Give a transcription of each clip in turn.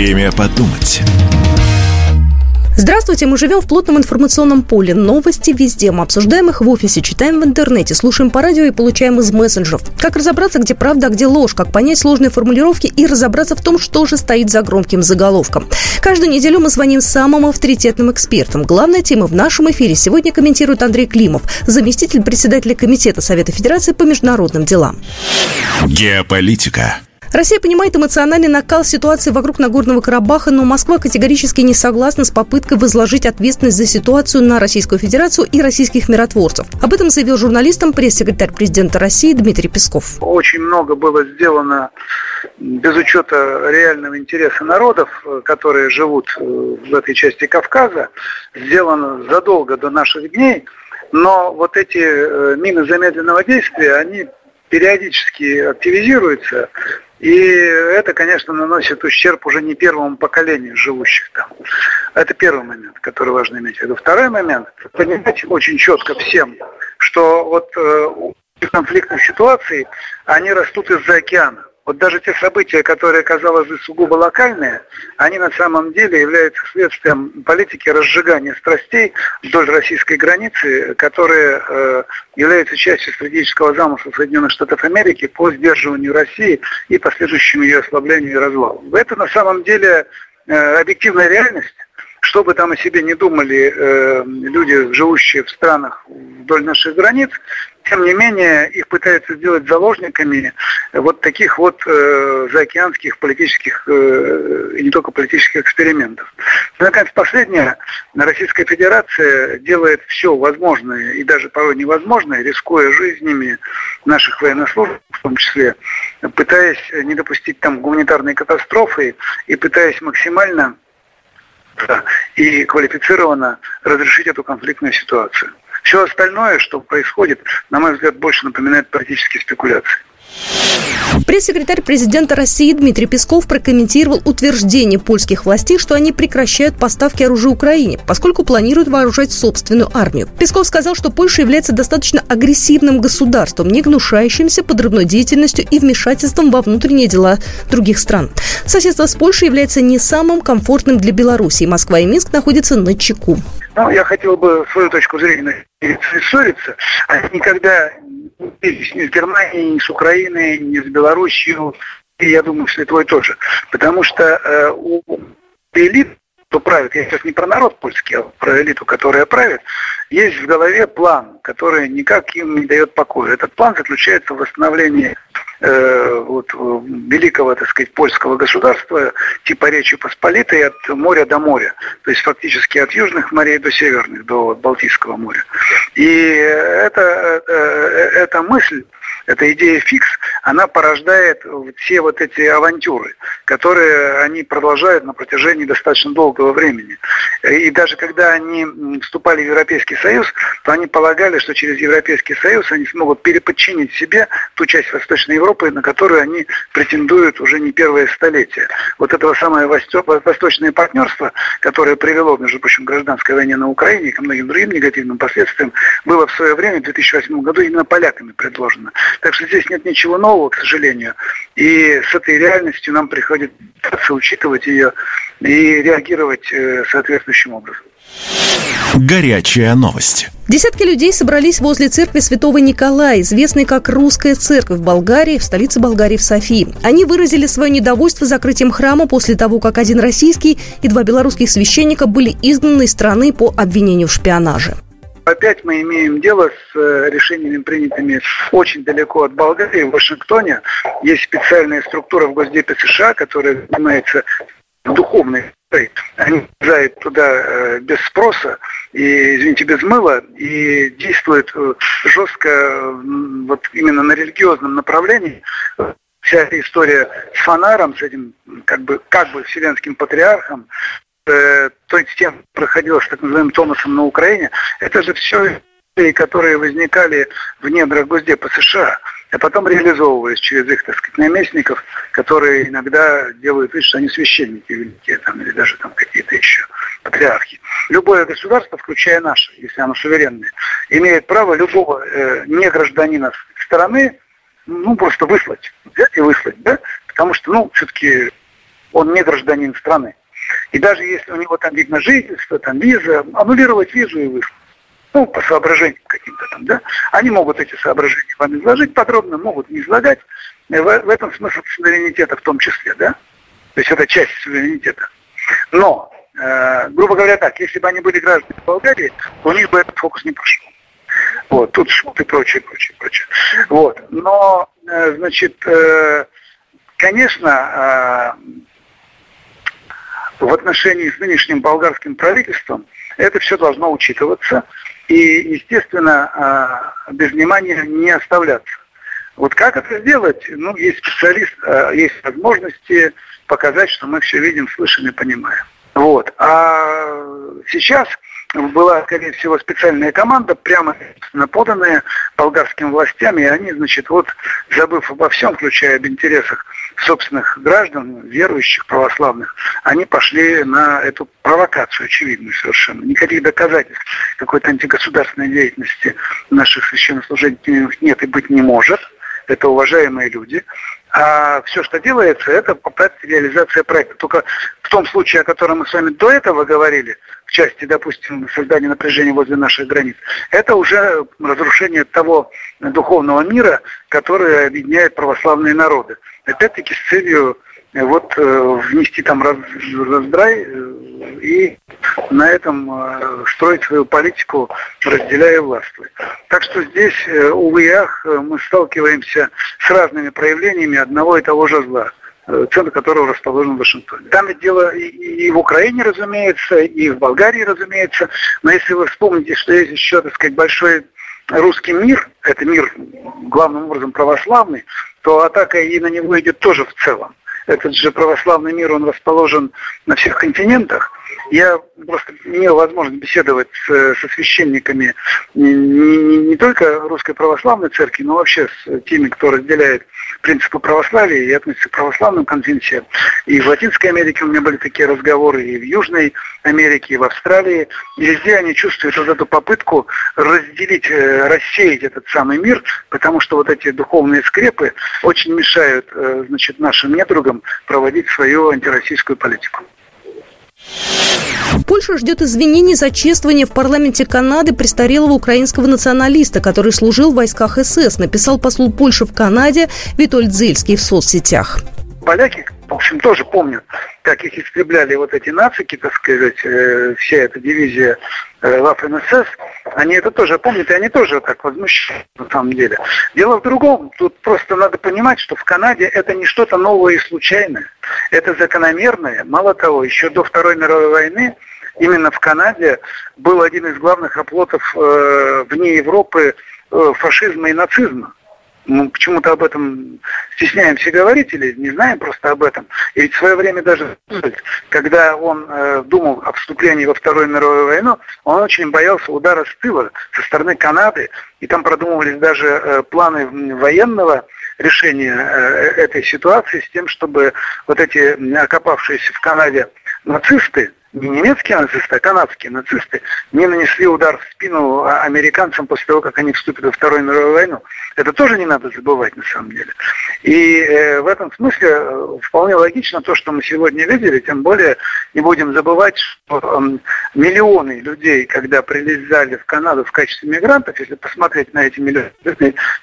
Время подумать. Здравствуйте, мы живем в плотном информационном поле. Новости везде. Мы обсуждаем их в офисе, читаем в интернете, слушаем по радио и получаем из мессенджеров. Как разобраться, где правда, а где ложь, как понять сложные формулировки и разобраться в том, что же стоит за громким заголовком. Каждую неделю мы звоним самым авторитетным экспертам. Главная тема в нашем эфире сегодня комментирует Андрей Климов, заместитель председателя Комитета Совета Федерации по международным делам. Геополитика. Россия понимает эмоциональный накал ситуации вокруг Нагорного Карабаха, но Москва категорически не согласна с попыткой возложить ответственность за ситуацию на Российскую Федерацию и российских миротворцев. Об этом заявил журналистам пресс-секретарь президента России Дмитрий Песков. Очень много было сделано без учета реального интереса народов, которые живут э, в этой части Кавказа, сделано задолго до наших дней. Но вот эти э, мины замедленного действия, они периодически активизируются, и это, конечно, наносит ущерб уже не первому поколению живущих там. Это первый момент, который важно иметь в виду. Второй момент, понимать очень четко всем, что вот э, конфликтных ситуаций, они растут из-за океана. Вот даже те события, которые, казалось бы, сугубо локальные, они на самом деле являются следствием политики разжигания страстей вдоль российской границы, которые э, являются частью стратегического замысла Соединенных Штатов Америки по сдерживанию России и последующему ее ослаблению и развалу. Это на самом деле э, объективная реальность, что бы там о себе не думали э, люди, живущие в странах вдоль наших границ, тем не менее их пытаются сделать заложниками вот таких вот э, заокеанских политических э, и не только политических экспериментов. И, наконец, последнее. Российская Федерация делает все возможное и даже порой невозможное, рискуя жизнями наших военнослужащих, в том числе, пытаясь не допустить там гуманитарной катастрофы и пытаясь максимально и квалифицированно разрешить эту конфликтную ситуацию. Все остальное, что происходит, на мой взгляд, больше напоминает политические спекуляции. Пресс-секретарь президента России Дмитрий Песков прокомментировал утверждение польских властей, что они прекращают поставки оружия Украине, поскольку планируют вооружать собственную армию. Песков сказал, что Польша является достаточно агрессивным государством, не гнушающимся подрывной деятельностью и вмешательством во внутренние дела других стран. Соседство с Польшей является не самым комфортным для Беларуси. Москва и Минск находятся на чеку. Ну, я хотел бы свою точку зрения ссориться. Они никогда ни с Германией, ни с Украиной, ни с Белоруссией, и я думаю, что и твой тоже. Потому что э, у элит, кто правит, я сейчас не про народ польский, а про элиту, которая правит, есть в голове план, который никак им не дает покоя. Этот план заключается в восстановлении э, вот, великого, так сказать, польского государства, типа Речи Посполитой от моря до моря. То есть фактически от южных морей до северных, до Балтийского моря. И это, это, эта мысль эта идея фикс, она порождает все вот эти авантюры, которые они продолжают на протяжении достаточно долгого времени. И даже когда они вступали в Европейский Союз, то они полагали, что через Европейский Союз они смогут переподчинить себе ту часть Восточной Европы, на которую они претендуют уже не первое столетие. Вот этого самое восточное партнерство, которое привело, между прочим, к гражданской войне на Украине и ко многим другим негативным последствиям, было в свое время, в 2008 году, именно поляками предложено. Так что здесь нет ничего нового, к сожалению. И с этой реальностью нам приходится учитывать ее и реагировать э, соответствующим образом. Горячая новость. Десятки людей собрались возле церкви Святого Николая, известной как Русская церковь в Болгарии, в столице Болгарии в Софии. Они выразили свое недовольство закрытием храма после того, как один российский и два белорусских священника были изгнаны из страны по обвинению в шпионаже. Опять мы имеем дело с э, решениями, принятыми очень далеко от Болгарии, в Вашингтоне. Есть специальная структура в Госдепе США, которая занимается духовной они приезжают туда э, без спроса и, извините, без мыла и действуют э, жестко вот именно на религиозном направлении. Вся эта история с фонаром, с этим как бы, как бы вселенским патриархом, э, тем проходило с так называемым Томасом на Украине, это же все которые возникали в недрах Госдепа США а потом реализовываясь через их, так сказать, наместников, которые иногда делают вид, что они священники великие, там, или даже там какие-то еще патриархи. Любое государство, включая наше, если оно суверенное, имеет право любого э, негражданина страны, ну, просто выслать, взять и выслать, да, потому что, ну, все-таки Он не гражданин страны. И даже если у него там вид на жительство, там виза, аннулировать визу и выслать. Ну, по соображениям каким-то там, да. Они могут эти соображения вам изложить подробно, могут не излагать. В, в этом смысл суверенитета в том числе, да. То есть это часть суверенитета. Но, э, грубо говоря так, если бы они были гражданами Болгарии, то у них бы этот фокус не прошел. Вот, тут шут и прочее, прочее, прочее. Вот. Но, э, значит, э, конечно, э, в отношении с нынешним болгарским правительством это все должно учитываться и, естественно, без внимания не оставляться. Вот как это сделать? Ну, есть специалист, есть возможности показать, что мы все видим, слышим и понимаем. Вот. А сейчас была, скорее всего, специальная команда, прямо поданная болгарским властям, и они, значит, вот, забыв обо всем, включая об интересах собственных граждан, верующих, православных, они пошли на эту провокацию очевидную совершенно. Никаких доказательств какой-то антигосударственной деятельности наших священнослужителей нет и быть не может. Это уважаемые люди. А все, что делается, это попытка реализация проекта. Только в том случае, о котором мы с вами до этого говорили, в части, допустим, создания напряжения возле наших границ, это уже разрушение того духовного мира, который объединяет православные народы. Опять-таки с целью вот э, внести там раз, раздрай э, и на этом строить свою политику, разделяя власть. Так что здесь, увы и мы сталкиваемся с разными проявлениями одного и того же зла. Э, центр которого расположен в Вашингтоне. Там ведь дело и в Украине, разумеется, и в Болгарии, разумеется. Но если вы вспомните, что есть еще, так сказать, большой русский мир, это мир главным образом православный, то атака и на него идет тоже в целом. Этот же православный мир, он расположен на всех континентах. Я просто имел возможность беседовать с, со священниками не, не, не только Русской Православной Церкви, но вообще с теми, кто разделяет принципы православия и относится к православным конфессиям. И в Латинской Америке у меня были такие разговоры, и в Южной Америке, и в Австралии. И везде они чувствуют вот эту попытку разделить, э, рассеять этот самый мир, потому что вот эти духовные скрепы очень мешают э, значит, нашим недругам проводить свою антироссийскую политику. Польша ждет извинений за чествование в парламенте Канады престарелого украинского националиста, который служил в войсках СС, написал посол Польши в Канаде Витольд Зельский в соцсетях. Поляки в общем, тоже помнят, как их истребляли вот эти нацики, так сказать, э, вся эта дивизия э, они это тоже помнят, и они тоже так возмущаются на самом деле. Дело в другом, тут просто надо понимать, что в Канаде это не что-то новое и случайное, это закономерное. Мало того, еще до Второй мировой войны именно в Канаде был один из главных оплотов э, вне Европы э, фашизма и нацизма мы почему-то об этом стесняемся говорить или не знаем просто об этом. И ведь в свое время даже, когда он э, думал о вступлении во Вторую мировую войну, он очень боялся удара с тыла со стороны Канады, и там продумывались даже э, планы военного решения э, этой ситуации с тем, чтобы вот эти окопавшиеся в Канаде нацисты, не немецкие нацисты, а канадские нацисты не нанесли удар в спину американцам после того, как они вступят во Вторую мировую войну. Это тоже не надо забывать на самом деле. И э, в этом смысле э, вполне логично то, что мы сегодня видели, тем более не будем забывать, что э, миллионы людей, когда прилезали в Канаду в качестве мигрантов, если посмотреть на эти миллионы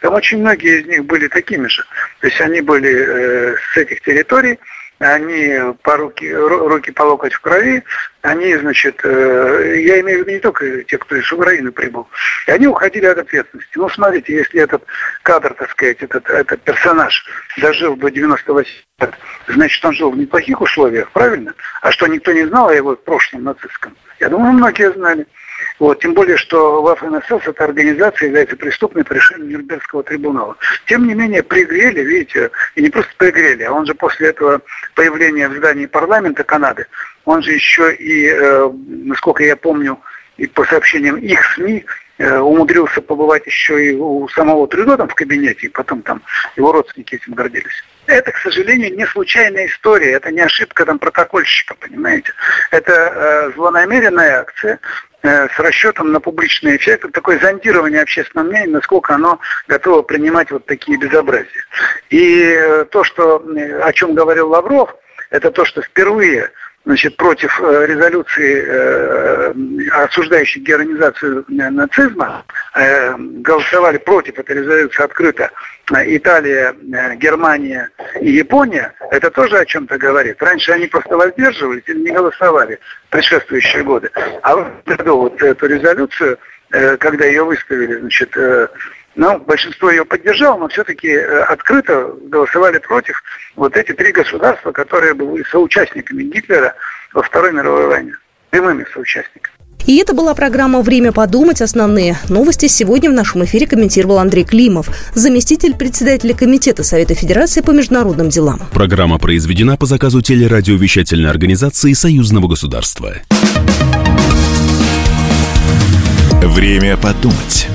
там очень многие из них были такими же. То есть они были э, с этих территорий, они по руки, руки по локоть в крови, они, значит, э, я имею в виду не только те, кто из Украины прибыл, и они уходили от ответственности. Ну, смотрите, если этот кадр, так сказать, этот, этот персонаж дожил до 98 лет, значит, он жил в неплохих условиях, правильно? А что, никто не знал о его прошлом нацистском? Я думаю, многие знали. Вот, тем более, что ВАФ-НСС эта организация является преступной по решению Нюрнбергского трибунала. Тем не менее, пригрели, видите, и не просто пригрели, а он же после этого появления в здании парламента Канады, он же еще и, э, насколько я помню, и по сообщениям их СМИ, э, умудрился побывать еще и у самого Трюдо там в кабинете, и потом там его родственники этим гордились. Это, к сожалению, не случайная история, это не ошибка там протокольщика, понимаете. Это э, злонамеренная акция, Э, с расчетом на публичный эффект, такое зондирование общественного мнения, насколько оно готово принимать вот такие безобразия. И э, то, что, о чем говорил Лавров, это то, что впервые значит, против э, резолюции, э, осуждающей героинизацию нацизма, э, голосовали против этой резолюции открыто Италия, Германия и Япония, это тоже о чем-то говорит. Раньше они просто воздерживались или не голосовали в предшествующие годы. А в году вот эту резолюцию, когда ее выставили, значит, ну, большинство ее поддержало, но все-таки э, открыто голосовали против вот эти три государства, которые были соучастниками Гитлера во Второй мировой войне, прямыми соучастниками. И это была программа «Время подумать». Основные новости сегодня в нашем эфире комментировал Андрей Климов, заместитель председателя Комитета Совета Федерации по международным делам. Программа произведена по заказу телерадиовещательной организации Союзного государства. Время подумать.